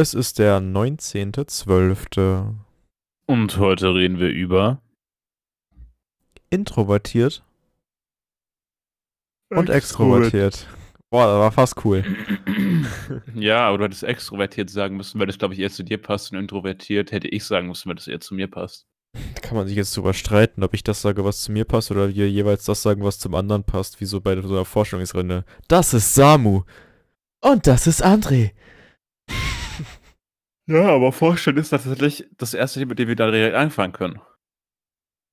Es ist der 19.12. Und heute reden wir über Introvertiert und extrovertiert. Boah, das war fast cool. Ja, aber du hättest extrovertiert sagen müssen, weil das, glaube ich, eher zu dir passt. Und introvertiert hätte ich sagen müssen, weil das eher zu mir passt. Da kann man sich jetzt drüber streiten, ob ich das sage, was zu mir passt, oder wir jeweils das sagen, was zum anderen passt, wie so bei so einer Forschungsrunde. Das ist Samu. Und das ist André. Ja, aber vorstellen ist tatsächlich das erste, mit dem wir da direkt anfangen können.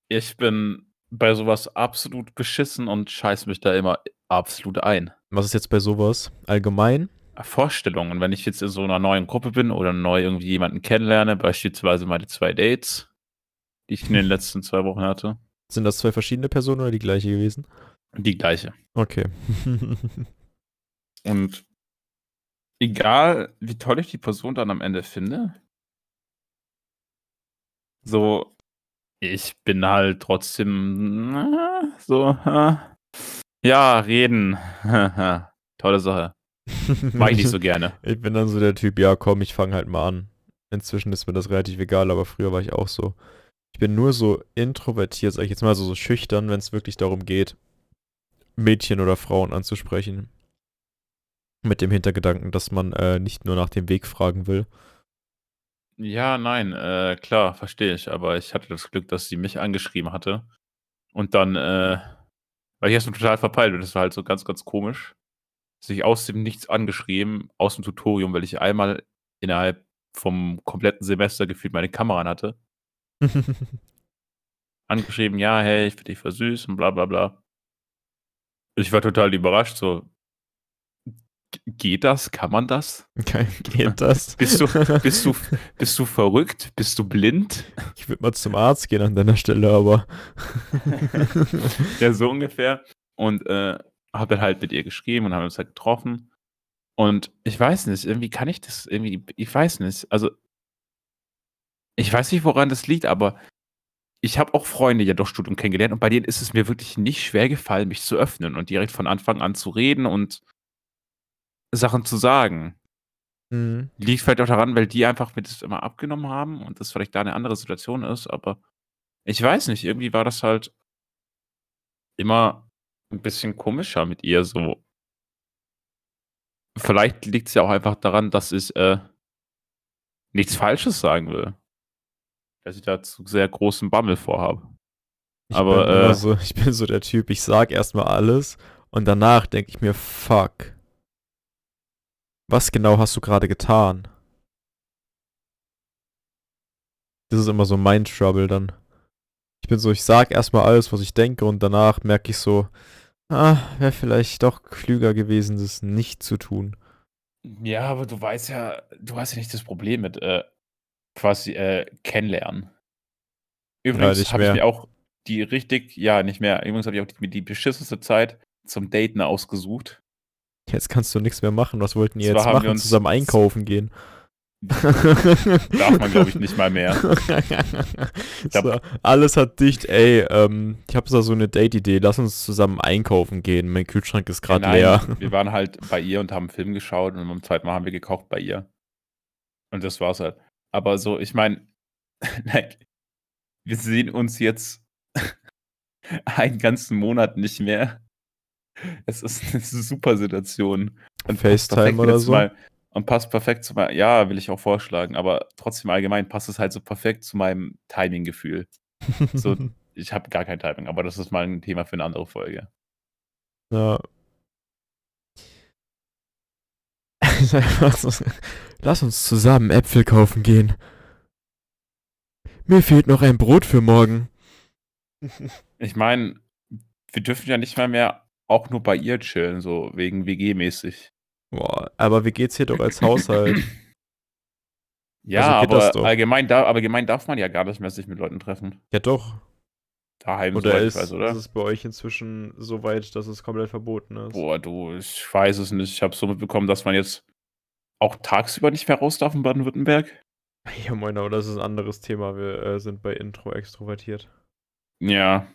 Ich bin bei sowas absolut beschissen und scheiß mich da immer absolut ein. Was ist jetzt bei sowas? Allgemein? Vorstellungen, wenn ich jetzt in so einer neuen Gruppe bin oder neu irgendwie jemanden kennenlerne, beispielsweise meine zwei Dates, die ich in den letzten zwei Wochen hatte. Sind das zwei verschiedene Personen oder die gleiche gewesen? Die gleiche. Okay. Und egal, wie toll ich die Person dann am Ende finde, so, ich bin halt trotzdem so, ja, reden. Tolle Sache. Mag ich nicht so gerne. Ich bin dann so der Typ, ja komm, ich fange halt mal an. Inzwischen ist mir das relativ egal, aber früher war ich auch so. Ich bin nur so introvertiert, sag ich jetzt mal so, so schüchtern, wenn es wirklich darum geht, Mädchen oder Frauen anzusprechen. Mit dem Hintergedanken, dass man äh, nicht nur nach dem Weg fragen will. Ja, nein, äh, klar, verstehe ich. Aber ich hatte das Glück, dass sie mich angeschrieben hatte. Und dann, äh, weil ich erst total verpeilt und das war halt so ganz, ganz komisch. Sich aus dem Nichts angeschrieben, aus dem Tutorium, weil ich einmal innerhalb vom kompletten Semester gefühlt meine Kamera an hatte. Angeschrieben, ja, hey, ich finde dich süß und bla bla bla. Ich war total überrascht, so, geht das? Kann man das? Okay, geht das? Bist du, bist du, bist du verrückt? Bist du blind? Ich würde mal zum Arzt gehen an deiner Stelle, aber. ja, so ungefähr. Und äh, habe dann halt mit ihr geschrieben und haben uns halt getroffen. Und ich weiß nicht, irgendwie kann ich das irgendwie, ich weiß nicht. Also, ich weiß nicht, woran das liegt, aber ich habe auch Freunde ja durch Studium kennengelernt und bei denen ist es mir wirklich nicht schwer gefallen, mich zu öffnen und direkt von Anfang an zu reden und Sachen zu sagen. Mhm. Liegt vielleicht auch daran, weil die einfach mir das immer abgenommen haben und das vielleicht da eine andere Situation ist, aber ich weiß nicht, irgendwie war das halt immer ein bisschen komischer mit ihr so. Vielleicht liegt es ja auch einfach daran, dass ich äh, nichts Falsches sagen will. Dass ich da zu sehr großen Bammel vorhabe. Ich Aber, bin äh, so, ich bin so der Typ, ich sag erstmal alles und danach denke ich mir, fuck. Was genau hast du gerade getan? Das ist immer so mein Trouble dann. Ich bin so, ich sag erstmal alles, was ich denke und danach merke ich so, ah, wäre vielleicht doch klüger gewesen, das nicht zu tun. Ja, aber du weißt ja, du hast ja nicht das Problem mit äh, quasi äh, kennenlernen. Übrigens nicht habe ich mir auch die richtig, ja, nicht mehr. Übrigens habe ich auch die, die beschissenste Zeit zum Daten ausgesucht. Jetzt kannst du nichts mehr machen. Was wollten ihr jetzt machen? Zusammen einkaufen gehen. Darf man, glaube ich, nicht mal mehr. so, alles hat dicht, ey, ähm, ich habe da so eine Date-Idee, lass uns zusammen einkaufen gehen. Mein Kühlschrank ist gerade leer. wir waren halt bei ihr und haben einen Film geschaut und beim zweiten Mal haben wir gekocht bei ihr. Und das war's halt. Aber so, ich meine, wir sehen uns jetzt einen ganzen Monat nicht mehr. Es ist eine super Situation. Und FaceTime oder so? Mal, und passt perfekt zu meinem, ja, will ich auch vorschlagen, aber trotzdem allgemein passt es halt so perfekt zu meinem Timing-Gefühl. So, ich habe gar kein Timing, aber das ist mal ein Thema für eine andere Folge. Ja. Ist einfach so, Lass uns zusammen Äpfel kaufen gehen. Mir fehlt noch ein Brot für morgen. Ich meine, wir dürfen ja nicht mal mehr auch nur bei ihr chillen, so wegen WG-mäßig. Boah, aber wie geht's hier doch als Haushalt? Ja, Also aber allgemein, da, aber allgemein darf man ja gar nicht mehr sich mit Leuten treffen. ja doch. Daheim, Oder ich ist, weiß, oder? ist es bei euch inzwischen so weit, dass es komplett verboten ist? Boah, du, ich weiß es nicht. Ich habe so mitbekommen, dass man jetzt auch tagsüber nicht mehr raus darf in Baden-Württemberg. Ja, moin, aber das ist ein anderes Thema. Wir äh, sind bei Intro extrovertiert. Ja,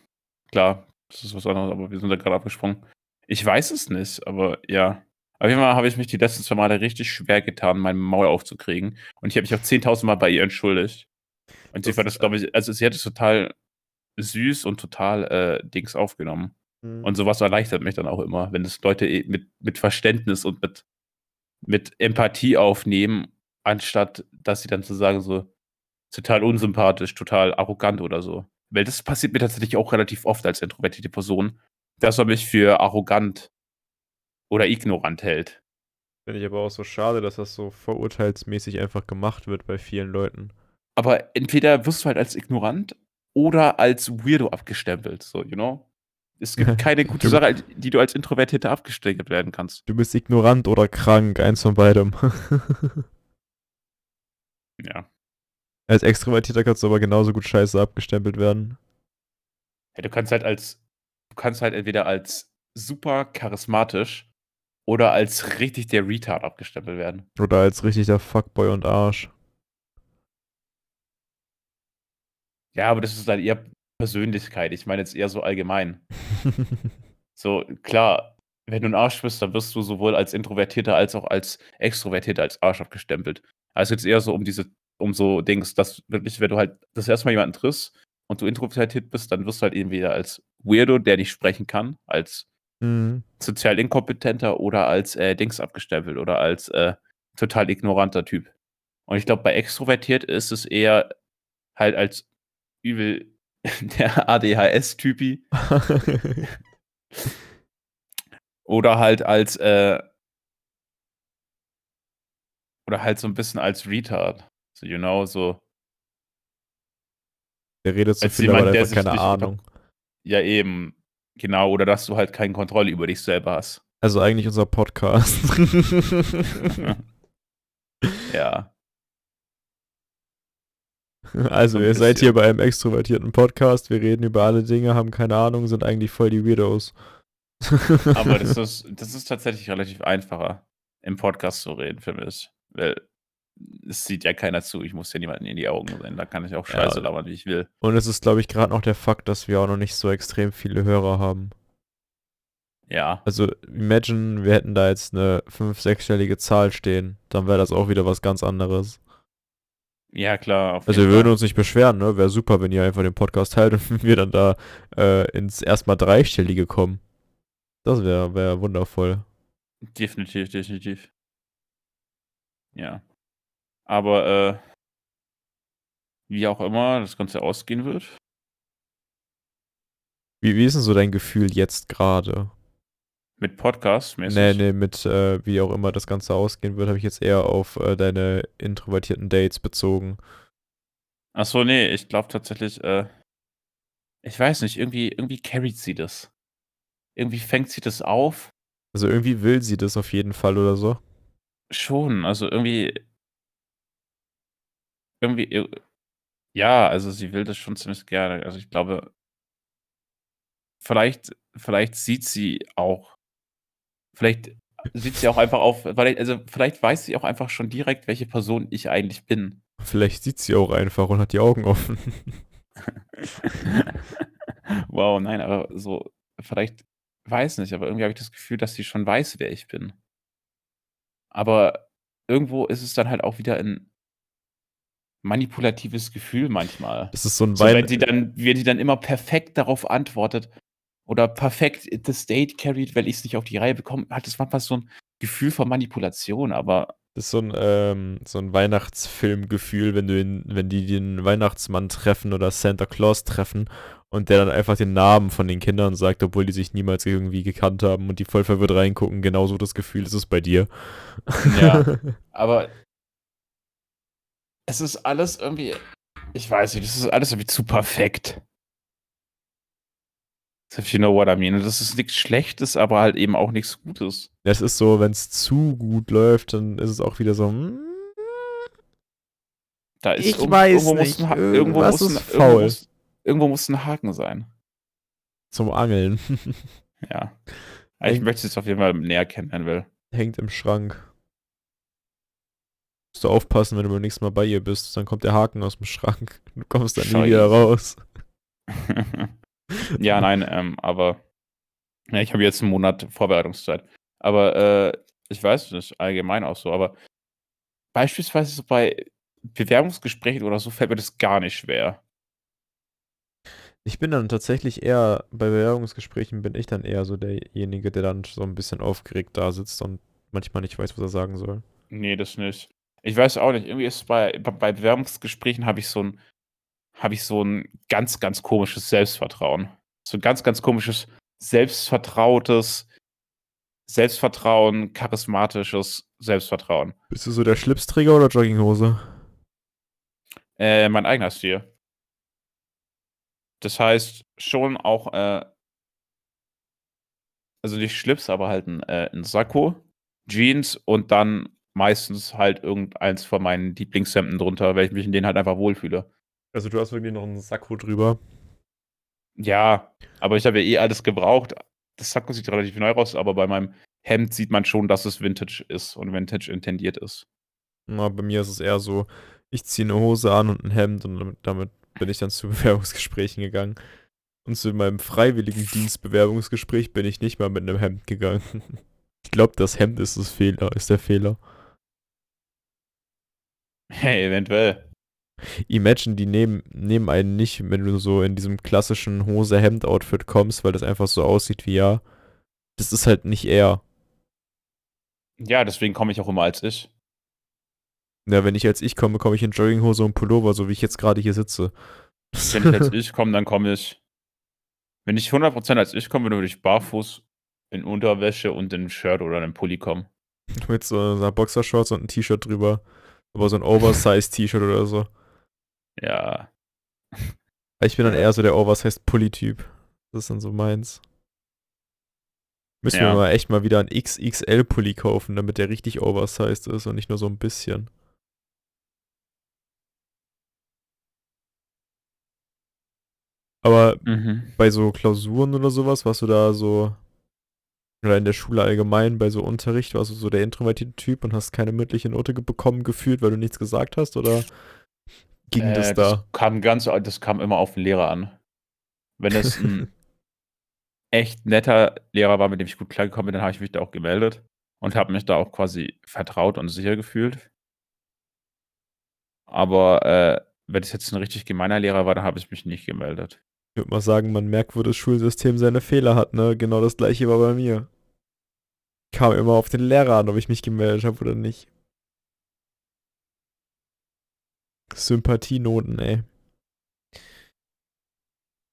klar, das ist was anderes, aber wir sind da gerade abgesprungen. Ich weiß es nicht, aber ja. Auf jeden Fall habe ich mich die letzten zwei Male richtig schwer getan, mein Maul aufzukriegen. Und ich habe mich auch 10.000 Mal bei ihr entschuldigt. Und sie fand das, glaube ich, also sie hat es total süß und total äh, Dings aufgenommen. Mhm. Und sowas erleichtert mich dann auch immer, wenn es Leute eh mit, mit Verständnis und mit, mit Empathie aufnehmen, anstatt dass sie dann zu sagen, so total unsympathisch, total arrogant oder so. Weil das passiert mir tatsächlich auch relativ oft als introvertierte Person, dass man mich für arrogant oder ignorant hält. Finde ich aber auch so schade, dass das so vorurteilsmäßig einfach gemacht wird bei vielen Leuten. Aber entweder wirst du halt als ignorant oder als Weirdo abgestempelt, so, you know? Es gibt keine gute Sache, die du als Introvertierter abgestempelt werden kannst. Du bist ignorant oder krank, eins von beidem. Ja. Als Extrovertierter kannst du aber genauso gut scheiße abgestempelt werden. Ja, du kannst halt als, du kannst halt entweder als super charismatisch oder als richtig der Retard abgestempelt werden. Oder als richtig der Fuckboy und Arsch. Ja, aber das ist dann eher Persönlichkeit. Ich meine jetzt eher so allgemein. So, klar, wenn du ein Arsch bist, dann wirst du sowohl als Introvertierter als auch als Extrovertierter als Arsch abgestempelt. Also jetzt eher so um diese, um so Dings, dass wirklich, wenn du halt das erste Mal jemanden triffst und du introvertiert bist, dann wirst du halt entweder als Weirdo, der nicht sprechen kann, als Mhm. sozial inkompetenter oder als äh, Dings abgestempelt oder als äh, total ignoranter Typ. Und ich glaube, bei extrovertiert ist es eher halt als übel der ADHS-Typi oder halt als äh, oder halt so ein bisschen als Retard. So, you know, so, Der redet so Als viel, jemand, aber der hat keine Ahnung. ja eben, genau, oder dass du halt keine Kontrolle über dich selber hast. Also eigentlich unser Podcast. ja. Also, ihr seid hier bei einem extrovertierten Podcast. Wir reden über alle Dinge, haben keine Ahnung, sind eigentlich voll die Weirdos. Aber das ist, das ist tatsächlich relativ einfacher, im Podcast zu reden, für mich. Weil es sieht ja keiner zu. Ich muss ja niemanden in die Augen sehen. Da kann ich auch Ja. Scheiße labern, wie ich will. Und es ist, glaube ich, gerade noch der Fakt, dass wir auch noch nicht so extrem viele Hörer haben. Ja. Also, imagine, wir hätten da jetzt eine fünf-, sechsstellige Zahl stehen. Dann wäre das auch wieder was ganz anderes. Ja, klar. Also, wir würden uns nicht beschweren, ne? Wäre super, wenn ihr einfach den Podcast teilt und wir dann da äh, ins erstmal dreistellige kommen. Das wäre wär wundervoll. Definitiv, definitiv. Ja. Aber, äh, wie auch immer das Ganze ausgehen wird. Wie, wie ist denn so dein Gefühl jetzt gerade? Mit Podcast mäßig. Nee, nee, mit äh, wie auch immer das Ganze ausgehen wird, habe ich jetzt eher auf äh, deine introvertierten Dates bezogen. Achso, nee, ich glaube tatsächlich, äh, ich weiß nicht, irgendwie, irgendwie carried sie das. Irgendwie fängt sie das auf. Also irgendwie will sie das auf jeden Fall oder so. Schon, also irgendwie. Irgendwie. ir- Ja, also sie will das schon ziemlich gerne. Also ich glaube, vielleicht, vielleicht sieht sie auch. Vielleicht sieht sie auch einfach auf, weil, also vielleicht weiß sie auch einfach schon direkt, welche Person ich eigentlich bin. Vielleicht sieht sie auch einfach und hat die Augen offen. wow, nein, aber so, vielleicht, weiß nicht, aber irgendwie habe ich das Gefühl, dass sie schon weiß, wer ich bin. Aber irgendwo ist es dann halt auch wieder ein manipulatives Gefühl manchmal. Das ist so ein So, wenn sie dann, wenn sie dann immer perfekt darauf antwortet oder perfekt das Date carried, weil ich es nicht auf die Reihe bekomme, hat das manchmal so ein Gefühl von Manipulation, aber Das ist so ein, ähm, so ein Weihnachtsfilmgefühl, wenn du ihn, wenn die den Weihnachtsmann treffen oder Santa Claus treffen und der dann einfach den Namen von den Kindern sagt, obwohl die sich niemals irgendwie gekannt haben und die voll verwirrt reingucken. Genauso das Gefühl ist es bei dir. Ja. aber es ist alles irgendwie, ich weiß nicht, das ist alles irgendwie zu perfekt. If you know what I mean. Das ist nichts Schlechtes, aber halt eben auch nichts Gutes. Es ist so, wenn es zu gut läuft, dann ist es auch wieder so. mm, Da ist Ich irgend- weiß irgendwo nicht, Muss ein, irgendwo, muss ein, irgendwo, muss, irgendwo muss ein Haken sein. Zum Angeln. Ja. Ich Eig- möchte es auf jeden Fall näher kennenlernen will. Hängt im Schrank. Musst du aufpassen, wenn du beim nächsten Mal bei ihr bist, dann kommt der Haken aus dem Schrank. Du kommst dann nie Scheiße. wieder raus. ja, nein, ähm, aber ja, ich habe jetzt einen Monat Vorbereitungszeit. Aber äh, ich weiß nicht, allgemein auch so, aber beispielsweise so bei Bewerbungsgesprächen oder so fällt mir das gar nicht schwer. Ich bin dann tatsächlich eher, bei Bewerbungsgesprächen bin ich dann eher so derjenige, der dann so ein bisschen aufgeregt da sitzt und manchmal nicht weiß, was er sagen soll. Nee, das nicht. Ich weiß auch nicht, irgendwie ist bei, bei Bewerbungsgesprächen habe ich so ein, habe ich so ein ganz, ganz komisches Selbstvertrauen. So ein ganz, ganz komisches, selbstvertrautes Selbstvertrauen, charismatisches Selbstvertrauen. Bist du so der Schlipsträger oder Jogginghose? Äh, mein eigener Stil. Das heißt schon auch, äh, also nicht Schlips, aber halt ein, äh, ein Sakko, Jeans und dann meistens halt irgendeins von meinen Lieblingshemden drunter, weil ich mich in denen halt einfach wohlfühle. Also du hast wirklich noch einen Sakko drüber. Ja, aber ich habe ja eh alles gebraucht. Das Sakko sieht relativ neu aus, aber bei meinem Hemd sieht man schon, dass es Vintage ist und Vintage intendiert ist. Na, bei mir ist es eher so, ich ziehe eine Hose an und ein Hemd und damit, damit bin ich dann zu Bewerbungsgesprächen gegangen. Und zu meinem freiwilligen Dienstbewerbungsgespräch bin ich nicht mal mit einem Hemd gegangen. Ich glaube, das Hemd ist das Fehler, ist der Fehler. Hey, eventuell. Imagine, die nehmen, nehmen einen nicht, wenn du so in diesem klassischen Hose-Hemd-Outfit kommst, weil das einfach so aussieht wie ja. Das ist halt nicht er. Ja, deswegen komme ich auch immer als ich. Ja, wenn ich als ich komme, komme ich in Jogginghose und Pullover, so wie ich jetzt gerade hier sitze. Wenn ich als ich komme, dann komme ich. Wenn ich 100% als ich komme, dann würde ich barfuß in Unterwäsche und in Shirt oder einem Pulli kommen. Mit so einer Boxershorts und ein T-Shirt drüber. Aber so ein Oversize-T-Shirt oder so. Ja. Ich bin dann eher so der Oversize-Pulli-Typ. Das ist dann so meins. Müssen ja. wir mal echt mal wieder einen XXL-Pulli kaufen, damit der richtig oversized ist und nicht nur so ein bisschen. Aber mhm. bei so Klausuren oder sowas, warst du da so, oder in der Schule allgemein, bei so Unterricht, warst du so der introvertierte Typ und hast keine mündliche Note bekommen gefühlt, weil du nichts gesagt hast, oder ging äh, das da? Das kam ganz, das kam immer auf den Lehrer an. Wenn es ein echt netter Lehrer war, mit dem ich gut klargekommen bin, dann habe ich mich da auch gemeldet und habe mich da auch quasi vertraut und sicher gefühlt. Aber äh, wenn es jetzt ein richtig gemeiner Lehrer war, dann habe ich mich nicht gemeldet. Ich würde mal sagen, man merkt, wo das Schulsystem seine Fehler hat, ne? Genau das gleiche war bei mir. Kam immer auf den Lehrer an, ob ich mich gemeldet habe oder nicht. Sympathienoten, ey.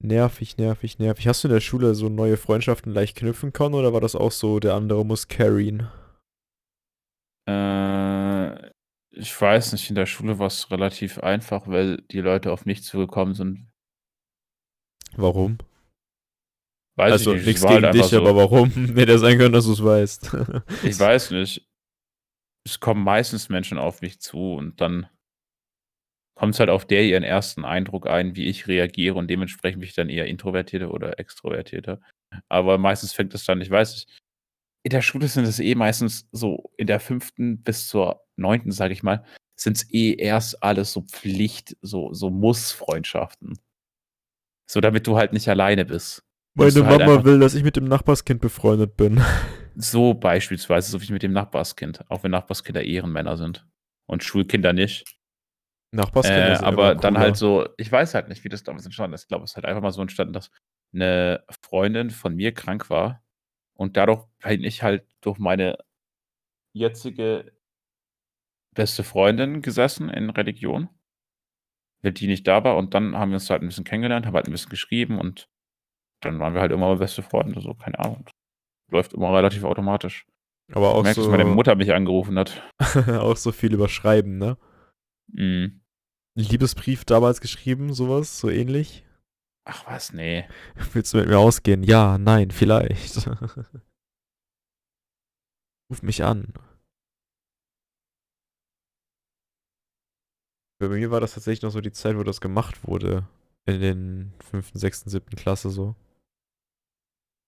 Nervig, nervig, nervig. Hast du in der Schule so neue Freundschaften leicht knüpfen können oder war das auch so, der andere muss carryen? Äh, ich weiß nicht, in der Schule war es relativ einfach, weil die Leute auf mich zugekommen sind, Warum? Weiß also ich nicht. nichts gegen halt dich, so. aber warum? Hätte ja sein können, dass du es weißt. ich weiß nicht. Es kommen meistens Menschen auf mich zu und dann kommt es halt auf der ihren ersten Eindruck ein, wie ich reagiere und dementsprechend bin ich dann eher introvertierter oder extrovertierter. Aber meistens fängt es dann, ich weiß nicht, in der Schule sind es eh meistens so in der fünften bis zur neunten, sag ich mal, sind es eh erst alles so Pflicht, so, so Muss-Freundschaften. So, damit du halt nicht alleine bist. Meine halt Mama will, dass ich mit dem Nachbarskind befreundet bin. So beispielsweise, so wie mit dem Nachbarskind. Auch wenn Nachbarskinder Ehrenmänner sind. Und Schulkinder nicht. Nachbarskinder äh, sind Aber dann halt so, ich weiß halt nicht, wie das damals entstanden ist. Ich glaube, es ist halt einfach mal so entstanden, dass eine Freundin von mir krank war. Und dadurch bin ich halt durch meine jetzige beste Freundin gesessen in Religion weil die nicht da war. Und dann haben wir uns halt ein bisschen kennengelernt, haben halt ein bisschen geschrieben und dann waren wir halt immer beste Freunde, so, keine Ahnung. Läuft immer relativ automatisch. Aber auch ich merke, so. dass meine Mutter mich angerufen hat. auch so viel überschreiben, ne? Mhm. Liebesbrief damals geschrieben, sowas, so ähnlich? Ach was, nee. Willst du mit mir ausgehen? Ja, nein, vielleicht. Ruf mich an. Bei mir war das tatsächlich noch so die Zeit, wo das gemacht wurde. In den 5., 6., 7. Klasse so.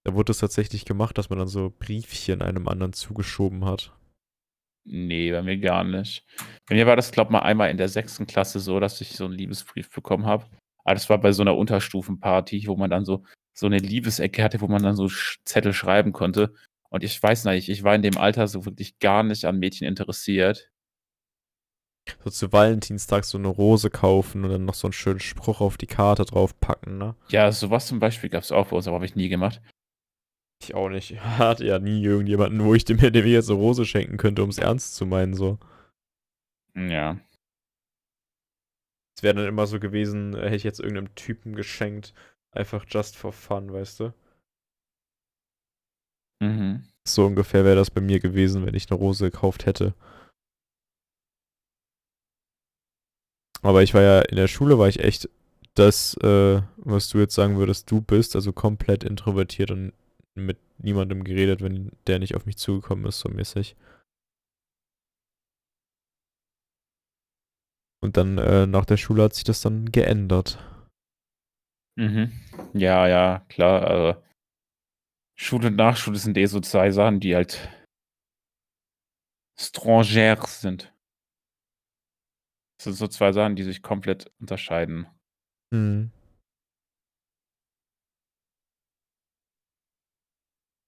Da wurde es tatsächlich gemacht, dass man dann so Briefchen einem anderen zugeschoben hat. Nee, bei mir gar nicht. Bei mir war das, glaube ich, mal einmal in der sechsten Klasse so, dass ich so einen Liebesbrief bekommen habe. Aber das war bei so einer Unterstufenparty, wo man dann so, so eine Liebesecke hatte, wo man dann so Zettel schreiben konnte. Und ich weiß nicht, ich war in dem Alter so wirklich gar nicht an Mädchen interessiert. So zu Valentinstag so eine Rose kaufen und dann noch so einen schönen Spruch auf die Karte draufpacken, ne? Ja, sowas zum Beispiel gab es auch bei uns, aber habe ich nie gemacht. Ich auch nicht. Ich hatte ja nie irgendjemanden, wo ich dem, dem jetzt eine Rose schenken könnte, um es ernst zu meinen, so. Ja. Es wäre dann immer so gewesen, äh, hätte ich jetzt irgendeinem Typen geschenkt, einfach just for fun, weißt du? Mhm. So ungefähr wäre das bei mir gewesen, wenn ich eine Rose gekauft hätte. Aber ich war ja in der Schule, war ich echt das, äh, was du jetzt sagen würdest, du bist, also komplett introvertiert und mit niemandem geredet, wenn der nicht auf mich zugekommen ist, so mäßig. Und dann äh, nach der Schule hat sich das dann geändert. Mhm. Ja, ja, klar. Also Schule und Nachschule sind eh so zwei Sachen, die halt strangers sind. Das sind so zwei Sachen, die sich komplett unterscheiden. Mhm.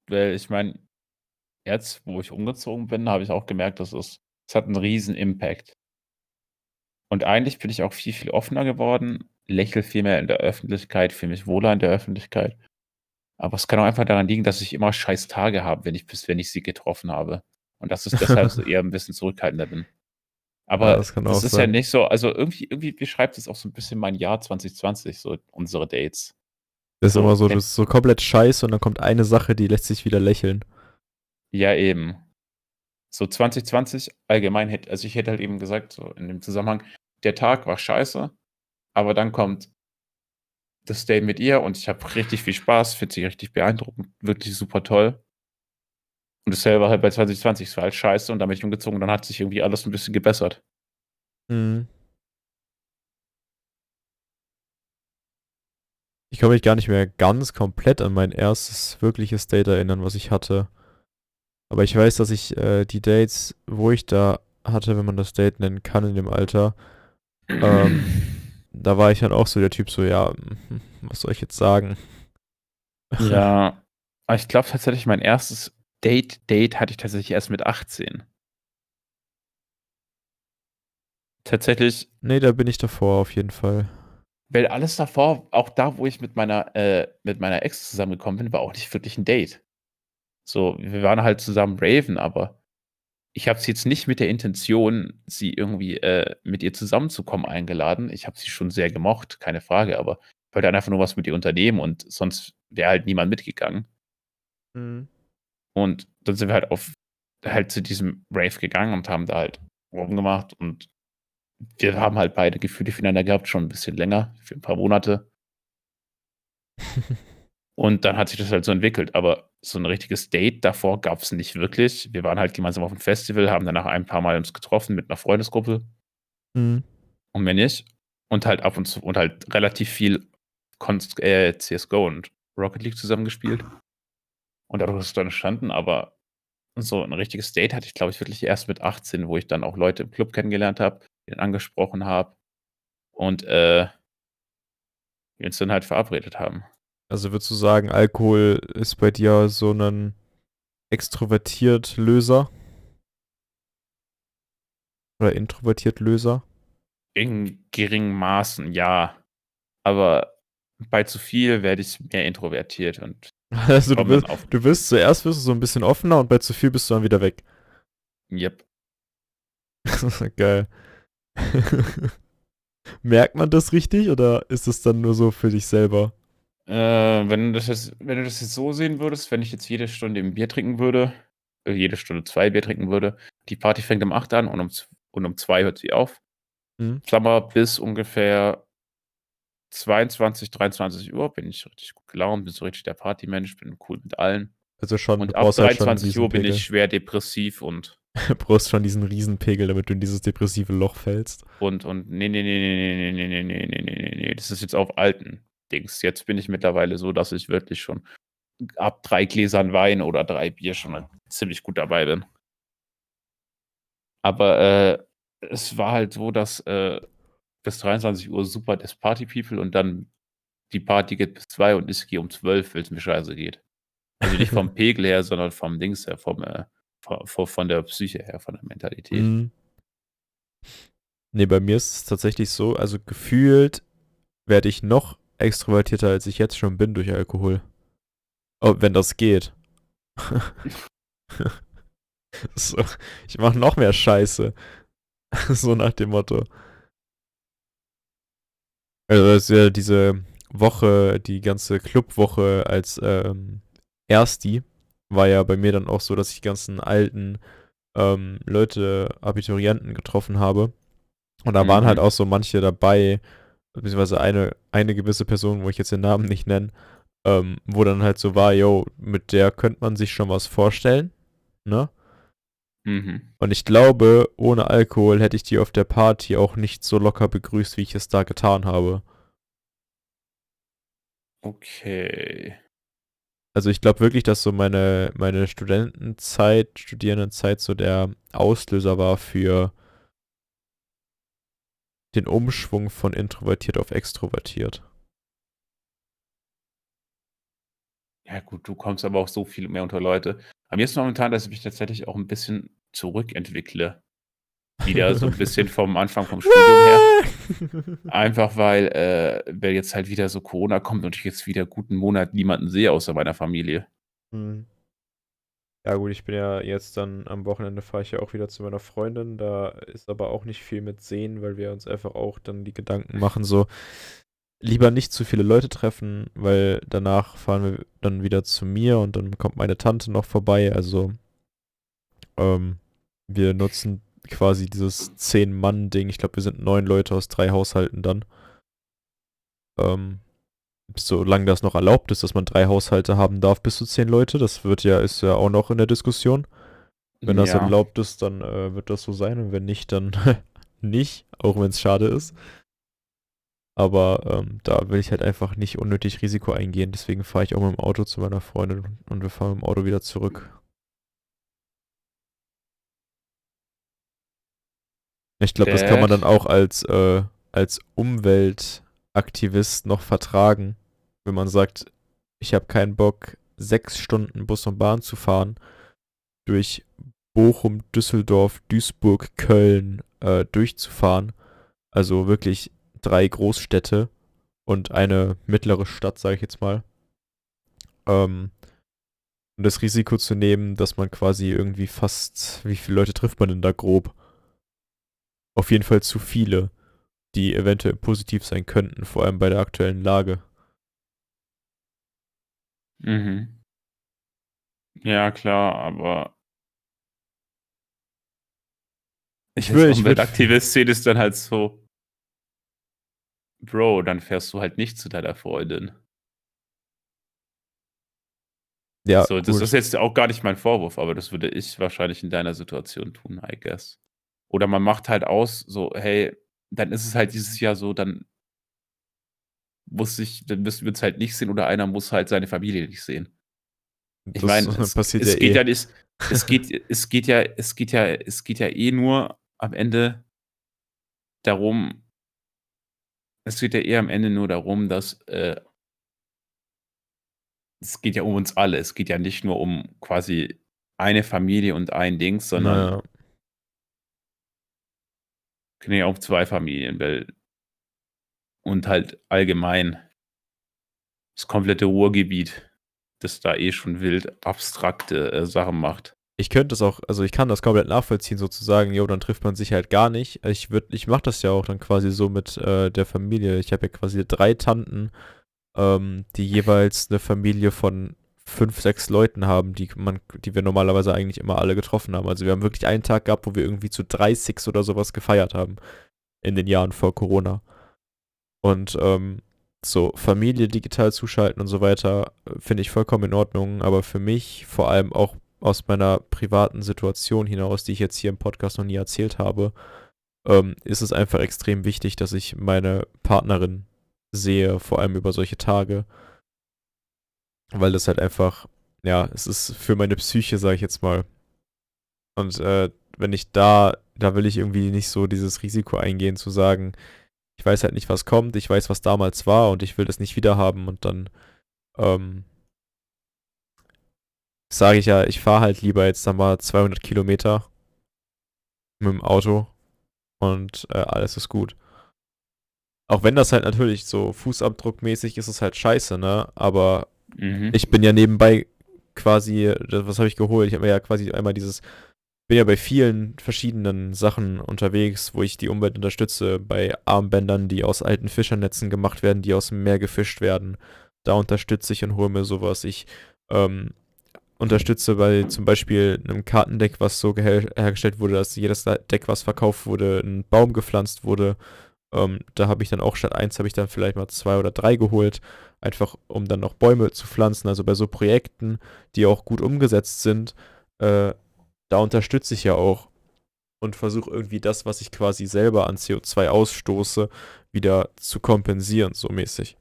Weil ich meine, jetzt, wo ich umgezogen bin, habe ich auch gemerkt, dass es, es hat einen riesen Impact. Und eigentlich bin ich auch viel, viel offener geworden, lächle viel mehr in der Öffentlichkeit, fühle mich wohler in der Öffentlichkeit. Aber es kann auch einfach daran liegen, dass ich immer scheiß Tage habe, wenn ich, bis wenn ich sie getroffen habe. Und dass ich deshalb so eher ein bisschen zurückhaltender bin. Aber Ja, das, das ist ja sein. nicht so, also irgendwie, irgendwie beschreibt es auch so ein bisschen mein Jahr 2020, so unsere Dates. Das ist So, immer so, das ist so komplett scheiße und dann kommt eine Sache, die lässt sich wieder lächeln. Ja, eben. So 2020 allgemein hätte, also ich hätte halt eben gesagt, so in dem Zusammenhang, der Tag war scheiße, aber dann kommt das Date mit ihr und ich habe richtig viel Spaß, finde sie richtig beeindruckend, wirklich super toll. Und dasselbe halt bei 2020, es war halt scheiße und dann bin ich umgezogen und dann hat sich irgendwie alles ein bisschen gebessert. Mhm. Ich kann mich gar nicht mehr ganz komplett an mein erstes wirkliches Date erinnern, was ich hatte. Aber ich weiß, dass ich äh, die Dates, wo ich da hatte, wenn man das Date nennen kann in dem Alter, ähm, da war ich dann auch so der Typ so, ja, hm, was soll ich jetzt sagen? ja, aber ich glaube tatsächlich, mein erstes Date-Date hatte ich tatsächlich erst mit 18. Tatsächlich Nee, da bin ich davor auf jeden Fall. Weil alles davor, auch da, wo ich mit meiner, äh, mit meiner Ex zusammengekommen bin, war auch nicht wirklich ein Date. So, wir waren halt zusammen raven, aber ich habe sie jetzt nicht mit der Intention, sie irgendwie äh, mit ihr zusammenzukommen, eingeladen. Ich habe sie schon sehr gemocht, keine Frage, aber ich wollte einfach nur was mit ihr unternehmen und sonst wäre halt niemand mitgegangen. Mhm. Und dann sind wir halt auf halt zu diesem Rave gegangen und haben da halt rumgemacht und wir haben halt beide Gefühle füreinander gehabt, schon ein bisschen länger, für ein paar Monate. Und dann hat sich das halt so entwickelt. Aber so ein richtiges Date davor gab es nicht wirklich. Wir waren halt gemeinsam auf einem Festival, haben danach ein paar Mal uns getroffen mit einer Freundesgruppe Mhm. und mehr nicht. Und halt ab und zu und halt relativ viel Konst äh, CSGO und Rocket League zusammengespielt. Und dadurch ist es dann entstanden, aber so ein richtiges Date hatte ich, glaube ich, wirklich erst mit 18, wo ich dann auch Leute im Club kennengelernt habe, den angesprochen habe und äh, wir uns dann halt verabredet haben. Also würdest du sagen, Alkohol ist bei dir so ein extrovertiert Löser? Oder introvertiert Löser? In geringen Maßen, ja. Aber bei zu viel werde ich mehr introvertiert und Also du wirst, du wirst zuerst wirst du so ein bisschen offener und bei zu viel bist du dann wieder weg. Yep. Geil. Merkt man das richtig oder ist es dann nur so für dich selber? Äh, wenn, du das jetzt, wenn du das jetzt so sehen würdest, wenn ich jetzt jede Stunde ein Bier trinken würde, äh, jede Stunde zwei Bier trinken würde, die Party fängt um 8 an und um, und um 2 hört sie auf. Mhm. Klammer bis ungefähr 22, 23 Uhr bin ich richtig gut gelaunt, bin so richtig der Partymensch, bin cool mit allen. Also schon, Und ab brauchst halt schon 23 diesen Uhr bin ich schwer depressiv und Du brauchst schon diesen Riesenpegel, damit du in dieses depressive Loch fällst. Und, und nee, nee, nee, nee, nee, nee, nee, nee, nee, nee, nee, nee, das ist jetzt auf alten Dings. Jetzt bin ich mittlerweile so, dass ich wirklich schon ab drei Gläsern Wein oder drei Bier schon ziemlich gut dabei bin. Aber äh, es war halt so, dass äh, bis 23 Uhr super das Party People und dann die Party geht bis 2 und ich gehe um 12, weil es mir scheiße geht. Also nicht vom Pegel her, sondern vom Dings her, vom, äh, von, von der Psyche her, von der Mentalität. Mhm. Nee, bei mir ist es tatsächlich so, also gefühlt werde ich noch extrovertierter, als ich jetzt schon bin durch Alkohol. Oh, wenn das geht. so, ich mache noch mehr Scheiße. so nach dem Motto. Also das ist ja diese Woche, die ganze Clubwoche als ähm, Ersti, war ja bei mir dann auch so, dass ich die ganzen alten ähm, Leute, Abiturienten getroffen habe. Und da mhm. waren halt auch so manche dabei, beziehungsweise eine, eine gewisse Person, wo ich jetzt den Namen nicht nenne, ähm, wo dann halt so war, yo, mit der könnte man sich schon was vorstellen, ne? Mhm. Und ich glaube, ohne Alkohol hätte ich die auf der Party auch nicht so locker begrüßt, wie ich es da getan habe. Okay. Also ich glaube wirklich, dass so meine, meine Studentenzeit, Studierendenzeit so der Auslöser war für den Umschwung von introvertiert auf extrovertiert. Ja gut, du kommst aber auch so viel mehr unter Leute. Aber mir ist momentan, dass ich mich tatsächlich auch ein bisschen zurückentwickle. Wieder so ein bisschen vom Anfang vom Studium her. Einfach weil, äh, weil jetzt halt wieder so Corona kommt und ich jetzt wieder guten Monat niemanden sehe außer meiner Familie. Mhm. Ja gut, ich bin ja jetzt dann am Wochenende fahre ich ja auch wieder zu meiner Freundin. Da ist aber auch nicht viel mit sehen, weil wir uns einfach auch dann die Gedanken machen, so lieber nicht zu viele Leute treffen, weil danach fahren wir dann wieder zu mir und dann kommt meine Tante noch vorbei. Also ähm, wir nutzen quasi dieses Zehn-Mann-Ding. Ich glaube, wir sind neun Leute aus drei Haushalten dann. Ähm, solange das noch erlaubt ist, dass man drei Haushalte haben darf, bis zu zehn Leute. Das wird ja, ist ja auch noch in der Diskussion. Wenn das ja. erlaubt ist, dann äh, wird das so sein und wenn nicht, dann nicht, auch wenn es schade ist. Aber ähm, da will ich halt einfach nicht unnötig Risiko eingehen, deswegen fahre ich auch mit dem Auto zu meiner Freundin und wir fahren mit dem Auto wieder zurück. Ich glaube, das kann man dann auch als, äh, als Umweltaktivist noch vertragen, wenn man sagt, ich habe keinen Bock, sechs Stunden Bus und Bahn zu fahren, durch Bochum, Düsseldorf, Duisburg, Köln äh, durchzufahren. Also wirklich drei Großstädte und eine mittlere Stadt, sage ich jetzt mal. Ähm, und das Risiko zu nehmen, dass man quasi irgendwie fast, wie viele Leute trifft man denn da grob? auf jeden Fall zu viele, die eventuell positiv sein könnten, vor allem bei der aktuellen Lage. Mhm. Ja, klar, aber ich will, ich will Aktivist sehen ist dann halt so, Bro, dann fährst du halt nicht zu deiner Freundin. Ja, so, das gut. ist jetzt auch gar nicht mein Vorwurf, aber das würde ich wahrscheinlich in deiner Situation tun, I guess. Oder man macht halt aus, so, hey, dann ist es halt dieses Jahr so, dann muss ich, dann müssen wir es halt nicht sehen oder einer muss halt seine Familie nicht sehen. Ich meine, es, es, ja geht eh. ja nicht, es geht, es geht ja, es geht ja, es geht ja eh nur am Ende darum, es geht ja eher am Ende nur darum, dass äh, es geht ja um uns alle. Es geht ja nicht nur um quasi eine Familie und ein Ding, sondern naja können ja auch zwei Familien, weil und halt allgemein das komplette Ruhrgebiet, das da eh schon wild abstrakte äh, Sachen macht. Ich könnte es auch, also ich kann das komplett nachvollziehen, sozusagen, jo, dann trifft man sich halt gar nicht. Ich würde, ich mache das ja auch dann quasi so mit äh, der Familie. Ich habe ja quasi drei Tanten, ähm, die jeweils eine Familie von fünf, sechs Leuten haben, die man, die wir normalerweise eigentlich immer alle getroffen haben. Also wir haben wirklich einen Tag gehabt, wo wir irgendwie zu 30 oder sowas gefeiert haben. In den Jahren vor Corona. Und ähm, so Familie digital zuschalten und so weiter, finde ich vollkommen in Ordnung. Aber für mich, vor allem auch aus meiner privaten Situation hinaus, die ich jetzt hier im Podcast noch nie erzählt habe, ähm, ist es einfach extrem wichtig, dass ich meine Partnerin sehe, vor allem über solche Tage weil das halt einfach, ja, es ist für meine Psyche, sage ich jetzt mal. Und äh, wenn ich da, da will ich irgendwie nicht so dieses Risiko eingehen, zu sagen, ich weiß halt nicht, was kommt, ich weiß, was damals war und ich will das nicht wieder haben und dann, ähm, sage ich ja, ich fahre halt lieber jetzt dann mal 200 Kilometer mit dem Auto und äh, alles ist gut. Auch wenn das halt natürlich so fußabdruckmäßig ist, ist es halt scheiße, ne? Aber mhm. ich bin ja nebenbei quasi, was habe ich geholt? Ich habe mir ja quasi einmal dieses, bin ja bei vielen verschiedenen Sachen unterwegs, wo ich die Umwelt unterstütze, bei Armbändern, die aus alten Fischernetzen gemacht werden, die aus dem Meer gefischt werden. Da unterstütze ich und hole mir sowas. Ich ähm, unterstütze bei zum Beispiel einem Kartendeck, was so hergestellt wurde, dass jedes Deck, was verkauft wurde, ein Baum gepflanzt wurde. Ähm, da habe ich dann auch statt eins habe ich dann vielleicht mal zwei oder drei geholt, einfach um dann noch Bäume zu pflanzen. Also bei so Projekten, die auch gut umgesetzt sind, äh, da unterstütze ich ja auch und versuche irgendwie das, was ich quasi selber an CO2 ausstoße, wieder zu kompensieren, so mäßig.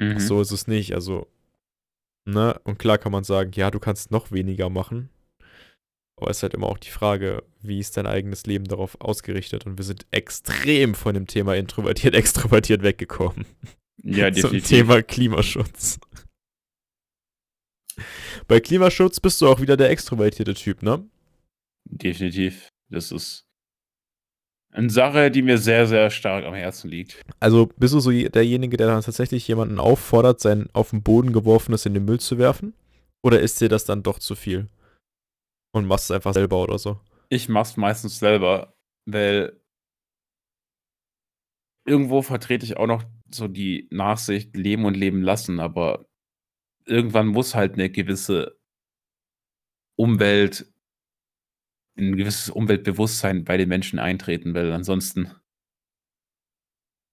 Mhm. So ist es nicht. Also Ne? Und klar kann man sagen, ja, du kannst noch weniger machen. Aber es ist halt immer auch die Frage, wie ist dein eigenes Leben darauf ausgerichtet? Und wir sind extrem von dem Thema introvertiert, extrovertiert weggekommen. Ja, definitiv. Zum Thema Klimaschutz. Bei Klimaschutz bist du auch wieder der extrovertierte Typ, ne? Definitiv. Das ist eine Sache, die mir sehr, sehr stark am Herzen liegt. Also bist du so derjenige, der dann tatsächlich jemanden auffordert, sein auf den Boden geworfenes in den Müll zu werfen? Oder ist dir das dann doch zu viel? Und machst es einfach selber oder so? Ich mach's meistens selber, weil irgendwo vertrete ich auch noch so die Nachsicht leben und leben lassen, aber irgendwann muss halt eine gewisse Umwelt ein gewisses Umweltbewusstsein bei den Menschen eintreten will. Ansonsten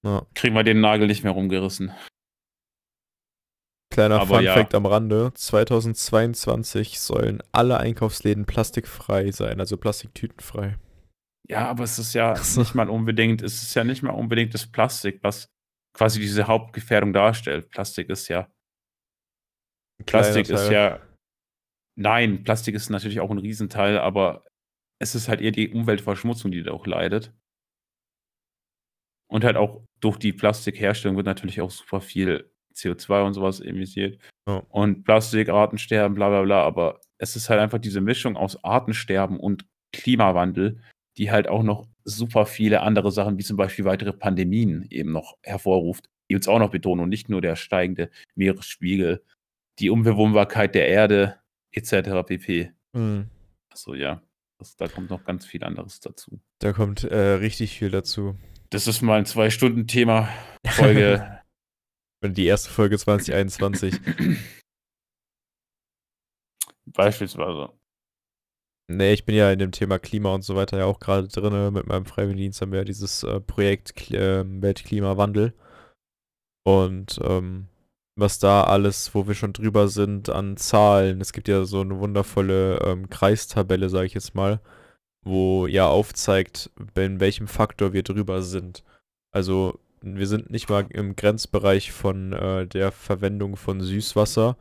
ja. kriegen wir den Nagel nicht mehr rumgerissen. Kleiner Aber Funfact ja. am Rande: 2022 sollen alle Einkaufsläden plastikfrei sein, also plastiktütenfrei. Ja, aber es ist ja nicht mal unbedingt, es ist ja nicht mal unbedingt das Plastik, was quasi diese Hauptgefährdung darstellt. Plastik ist ja. Plastik ist ja. Nein, Plastik ist natürlich auch ein Riesenteil, aber es ist halt eher die Umweltverschmutzung, die da auch leidet. Und halt auch durch die Plastikherstellung wird natürlich auch super viel CO2 und sowas emittiert. Oh. Und Plastikarten sterben, bla bla bla. Aber es ist halt einfach diese Mischung aus Artensterben und Klimawandel, die halt auch noch super viele andere Sachen, wie zum Beispiel weitere Pandemien, eben noch hervorruft, die uns auch noch betonen und nicht nur der steigende Meeresspiegel, die Unbewohnbarkeit der Erde, etc. pp. Mhm. Also ja. Das, da kommt noch ganz viel anderes dazu. Da kommt äh, richtig viel dazu. Das ist mal ein Zwei-Stunden-Thema. Folge. die erste Folge 2021. Beispielsweise. Nee, ich bin ja in dem Thema Klima und so weiter ja auch gerade drin. Mit meinem Freiwilligendienst haben wir ja dieses äh, Projekt äh, Weltklimawandel. Und ähm, was da alles, wo wir schon drüber sind an Zahlen. Es gibt ja so eine wundervolle ähm, Kreistabelle, sage ich jetzt mal, wo ja aufzeigt, in welchem Faktor wir drüber sind. Also wir sind nicht mal im Grenzbereich von äh, der Verwendung von Süßwasser,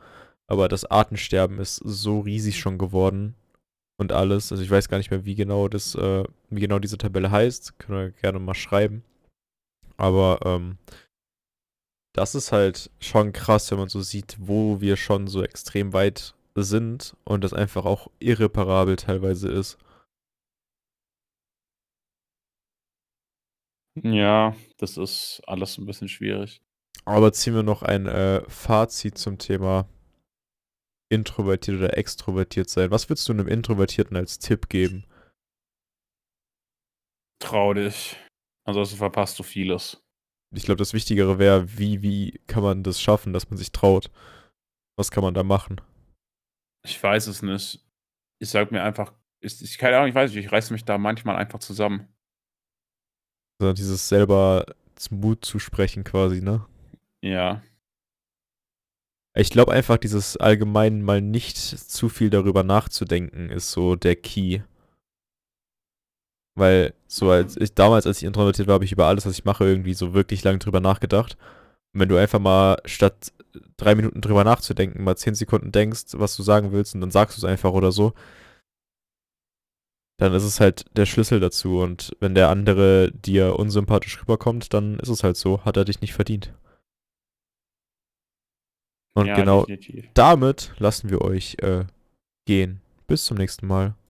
aber das Artensterben ist so riesig schon geworden und alles. Also ich weiß gar nicht mehr, wie genau das, äh, wie genau diese Tabelle heißt. Können wir gerne mal schreiben. Aber ähm, das ist halt schon krass, wenn man so sieht, wo wir schon so extrem weit sind und das einfach auch irreparabel teilweise ist. Ja, das ist alles ein bisschen schwierig. Aber ziehen wir noch ein äh, Fazit zum Thema introvertiert oder extrovertiert sein. Was würdest du einem Introvertierten als Tipp geben? Trau dich. Ansonsten verpasst du vieles ich glaube, das Wichtigere wäre, wie, wie kann man das schaffen, dass man sich traut? Was kann man da machen? Ich weiß es nicht. Ich sag mir einfach, ich, ich keine Ahnung, ich weiß nicht, ich reiße mich da manchmal einfach zusammen. Also dieses selber Mut zu sprechen quasi, ne? Ja. Ich glaube einfach, dieses allgemein mal nicht zu viel darüber nachzudenken, ist so der Key. Weil so als ich damals, als ich introvertiert war, habe ich über alles, was ich mache, irgendwie so wirklich lange drüber nachgedacht. Und wenn du einfach mal statt drei Minuten drüber nachzudenken, mal zehn Sekunden denkst, was du sagen willst und dann sagst du es einfach oder so, dann ist es halt der Schlüssel dazu. Und wenn der andere dir unsympathisch rüberkommt, dann ist es halt so, hat er dich nicht verdient. Und ja, genau definitiv. damit lassen wir euch äh, gehen. Bis zum nächsten Mal.